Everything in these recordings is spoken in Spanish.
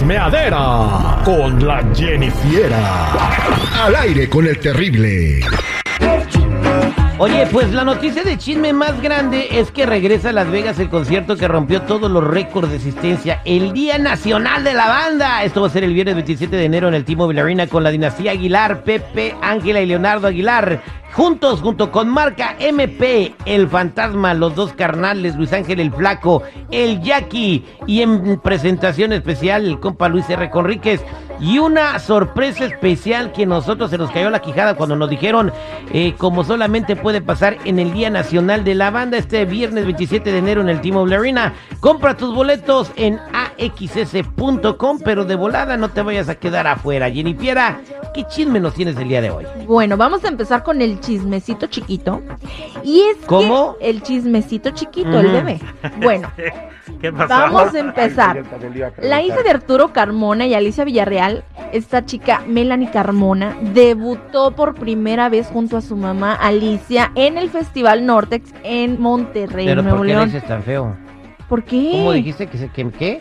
Chismeadera con la Jennifiera. Al aire con el terrible. Oye, pues la noticia de chisme más grande es que regresa a Las Vegas el concierto que rompió todos los récords de asistencia, el Día Nacional de la Banda. Esto va a ser el viernes 27 de enero en el Timo Arena con la dinastía Aguilar, Pepe, Ángela y Leonardo Aguilar. Juntos, junto con Marca MP, El Fantasma, Los Dos Carnales, Luis Ángel el Flaco, El Jackie y en presentación especial el compa Luis R. Conríquez. Y una sorpresa especial que nosotros se nos cayó la quijada cuando nos dijeron, eh, como solamente puede pasar en el Día Nacional de la Banda, este viernes 27 de enero en el T-Mobile Arena. Compra tus boletos en axs.com, pero de volada no te vayas a quedar afuera. Jenny Piera, ¿qué chisme nos tienes el día de hoy? Bueno, vamos a empezar con el chismecito chiquito. Y es ¿Cómo? que el chismecito chiquito, el bebé. Bueno, ¿Qué pasó? vamos a empezar. La hija de Arturo Carmona y Alicia Villarreal, esta chica Melanie Carmona, debutó por primera vez junto a su mamá Alicia en el Festival Nortex en Monterrey, Pero Nuevo ¿por qué le León. dices tan feo? ¿Por qué? ¿Cómo dijiste que se que qué?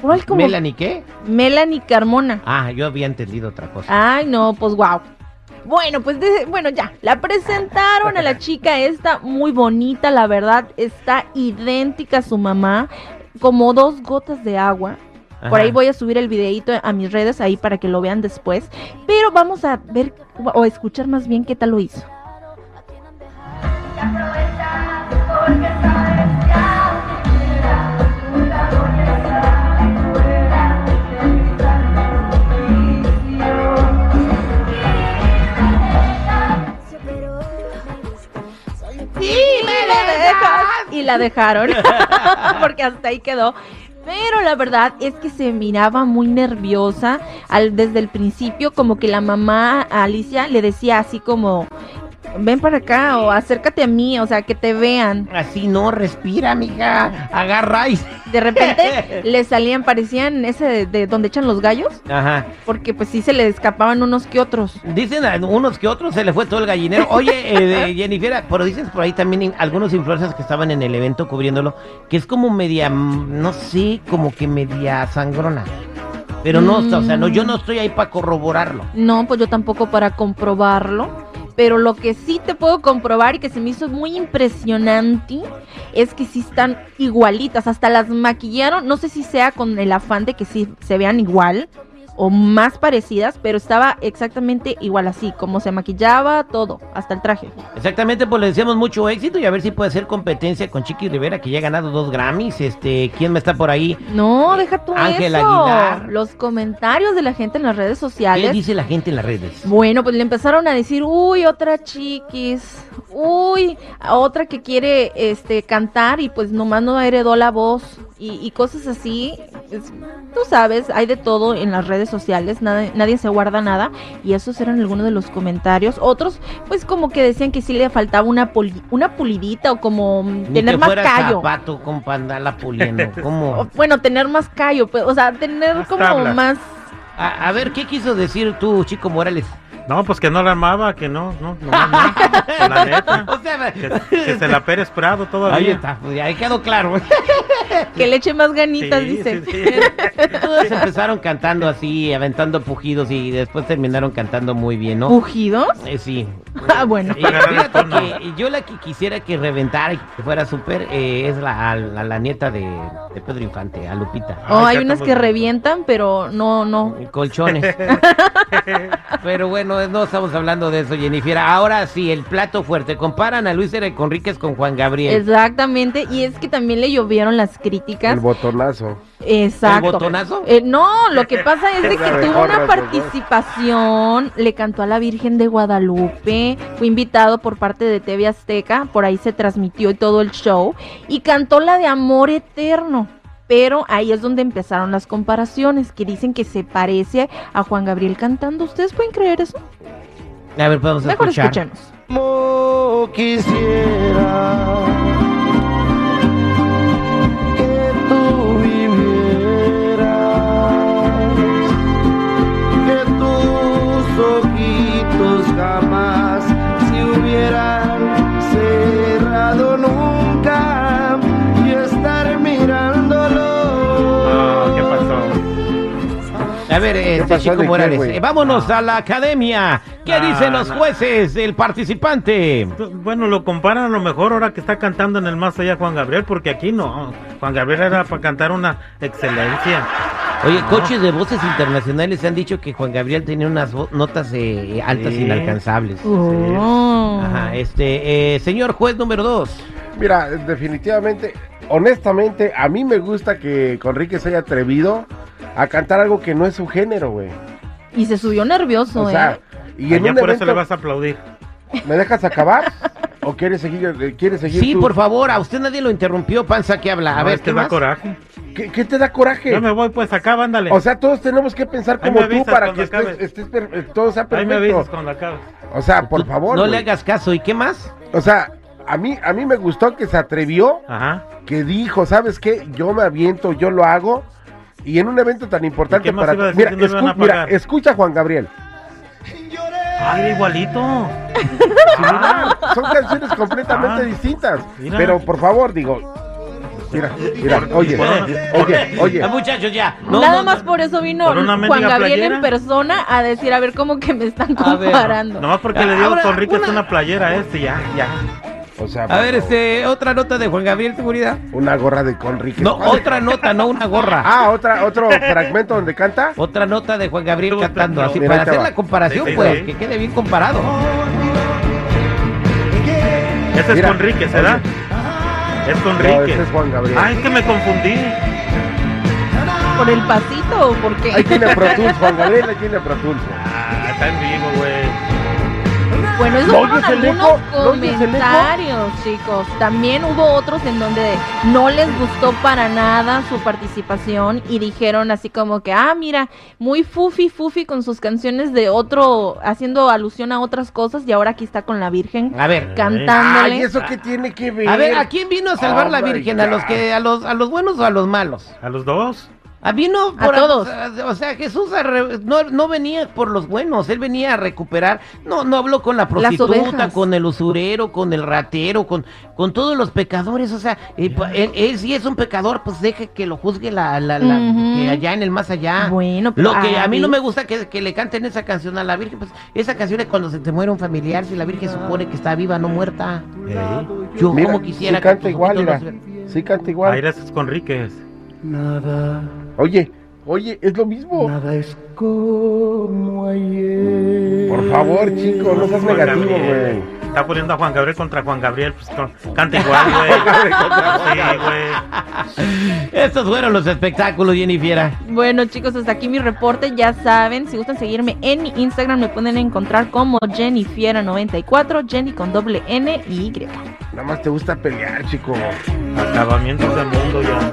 ¿Cuál como? ¿Melanie qué? Melanie Carmona. Ah, yo había entendido otra cosa. Ay, no, pues wow. Bueno, pues de- bueno, ya, la presentaron a la chica esta muy bonita, la verdad, está idéntica a su mamá, como dos gotas de agua. Por ahí voy a subir el videito a mis redes ahí para que lo vean después, pero vamos a ver o escuchar más bien qué tal lo hizo. Dejaron. Porque hasta ahí quedó. Pero la verdad es que se miraba muy nerviosa al, desde el principio, como que la mamá Alicia le decía así como, ven para acá o acércate a mí, o sea, que te vean. Así no, respira, mija. Agarra y... De repente le salían, parecían ese de, de donde echan los gallos, Ajá. porque pues sí se le escapaban unos que otros. Dicen a unos que otros se le fue todo el gallinero. Oye, eh, Jennifer, pero dices por ahí también algunos influencers que estaban en el evento cubriéndolo, que es como media, mm, no sé, como que media sangrona. Pero no, o sea, no, yo no estoy ahí para corroborarlo. No, pues yo tampoco para comprobarlo. Pero lo que sí te puedo comprobar y que se me hizo muy impresionante es que sí están igualitas. Hasta las maquillaron. No sé si sea con el afán de que sí se vean igual o más parecidas, pero estaba exactamente igual así, como se maquillaba todo, hasta el traje. Exactamente, pues le deseamos mucho éxito y a ver si puede hacer competencia con Chiqui Rivera, que ya ha ganado dos Grammys. Este, ¿quién me está por ahí? No, deja tú Ángel eso. Aguilar. Los comentarios de la gente en las redes ¿Qué sociales. dice la gente en las redes? Bueno, pues le empezaron a decir, uy, otra chiquis, uy, otra que quiere este cantar y pues nomás no heredó la voz y, y cosas así. Es- tú sabes, hay de todo en las redes sociales, nada- nadie se guarda nada y esos eran algunos de los comentarios. Otros, pues como que decían que sí le faltaba una, poli- una pulidita o como mm, Ni tener que más fuera callo. zapato con pandala puliendo. ¿Cómo? Bueno, tener más callo, pues, o sea, tener Más como tablas. más... A, a ver, ¿qué quiso decir tú, Chico Morales? No, pues que no la amaba, que no, no, no, no. La neta. O sea, Que, que se la Pérez Prado todavía. ahí está, pues ya ahí quedó claro. Que le eche más ganitas, Sí, dice. sí, sí. Todos empezaron cantando así, aventando pujidos y después terminaron cantando muy bien, ¿no? ¿Pujidos? Eh, sí. Ah, bueno. El fíjate que yo la que quisiera que reventara y que fuera súper eh, es la, la, la nieta de, de Pedro Infante, a Lupita. Oh, Ay, hay unas que revientan, pero no, no. Colchones. Pero bueno, no estamos hablando de eso, Jennifer. Ahora sí, el plato fuerte. Comparan a Luis R. Conríquez con Juan Gabriel. Exactamente. Y es que también le llovieron las críticas. El botonazo. Exacto. ¿El botonazo? Eh, no, lo que pasa es de que tuvo una participación, le cantó a la Virgen de Guadalupe, fue invitado por parte de TV Azteca, por ahí se transmitió todo el show, y cantó la de Amor Eterno. Pero ahí es donde empezaron las comparaciones, que dicen que se parece a Juan Gabriel cantando. ¿Ustedes pueden creer eso? A ver, podemos Mejor escuchar. escuchemos. Como quisiera A ver, este Chico qué, Morales, eh, vámonos a la academia. ¿Qué No, dicen los jueces del participante? Bueno, lo comparan a lo mejor ahora que está cantando en el más allá Juan Gabriel, porque aquí no. Juan Gabriel era para cantar una excelencia. Oye, coches de voces internacionales han dicho que Juan Gabriel tenía unas notas eh, altas Sí. inalcanzables. Oh. Ajá, este, eh, señor juez número dos. Mira, definitivamente, honestamente, a mí me gusta que Conrique se haya atrevido a cantar algo que no es su género, güey. Y se subió nervioso, O sea, ¿eh? y en Allá un por eso le vas a aplaudir. ¿me dejas acabar? ¿O quieres seguir? eh, ¿Quieres seguir Sí, tú? por favor, a usted nadie lo interrumpió, panza que habla. A No, ver, ¿qué que da coraje. ¿Qué, qué te da coraje? Yo me voy pues acá, ándale. O sea, todos tenemos que pensar como tú para que estés, estés per- eh, todo sea Ahí me perfecto. avisas cuando acabes. O sea, por Tú favor. No le hagas caso. ¿Y qué más? O sea, a mí, a mí me gustó que se atrevió, Ajá. que dijo, ¿sabes qué? Yo me aviento, yo lo hago. Y en un evento tan importante ¿Y qué más para decir mira, no escucha a Juan Gabriel. Ay, era igualito. Ah, son canciones completamente Ah. distintas. Mira. Pero por favor, digo, mira, mira, oye, oye, oye. Ah, muchachos, ya. No, Nada no, más por eso vino ¿Por una Juan Gabriel en persona a decir, a ver, cómo que me están comparando. Nomás porque le dio Conrique una- una... playera este, ya, ya. O sea, A ver, este, otra nota de Juan Gabriel, seguridad. una gorra de Conrique. No, otra nota, no una gorra. Ah, otra, otro fragmento donde canta. Otra nota de Juan Gabriel cantando, no. así Mira, para hacer va. la comparación, Sí, sí, pues, sí. que quede bien comparado. Ese es Conrique, ¿será? Es No, Conrique. ese es Juan Gabriel. Ay, es que me confundí. ¿Por el pasito o por qué? Ahí tiene Pro Tools, Juan Gabriel, ahí tiene Pro Tools. Ah, está en vivo, güey. Bueno, esos ¿No fueron algunos comentarios, chicos. También hubo otros en donde no les gustó para nada su participación y dijeron así como que, ah, mira, muy fufi fufi con sus canciones de otro, haciendo alusión a otras cosas y ahora aquí está con la Virgen A ver, cantándole. Ay, ¿eso qué tiene que ver? a ver, ¿a quién vino a salvar Oh la Virgen? ¿A los que, a los, a los buenos o a los malos? ¿A los dos? Ah, vino A por todos. O sea, Jesús a re- no, no venía por los buenos, él venía a recuperar. No, no habló con la prostituta, con el usurero, con el ratero, con, con todos los pecadores. O sea, eh, él, él sí es un pecador, pues deje que lo juzgue la, la, la- que allá en el más allá. Bueno, pero, lo que a mí no me gusta que, que le canten esa canción a la Virgen, pues esa canción es cuando se te muere un familiar, si la Virgen supone que está viva, no muerta. Yo Mira, como quisiera sí canta igual, se- Sí canta Ahí igual. ese Conrique. Oye, oye, es lo mismo. Nada es como ayer. Por favor, chico, no seas negativo, güey. Está poniendo a Juan Gabriel contra Juan Gabriel. Pues con- canta igual, güey. sí, güey. Estos fueron los espectáculos, Jennifer. Bueno, chicos, hasta aquí mi reporte. Ya saben, si gustan seguirme en mi Instagram, me pueden encontrar como Jennifiera94, Jenny con doble N y Y. Nada más te gusta pelear, chico. Acabamientos del mundo ya.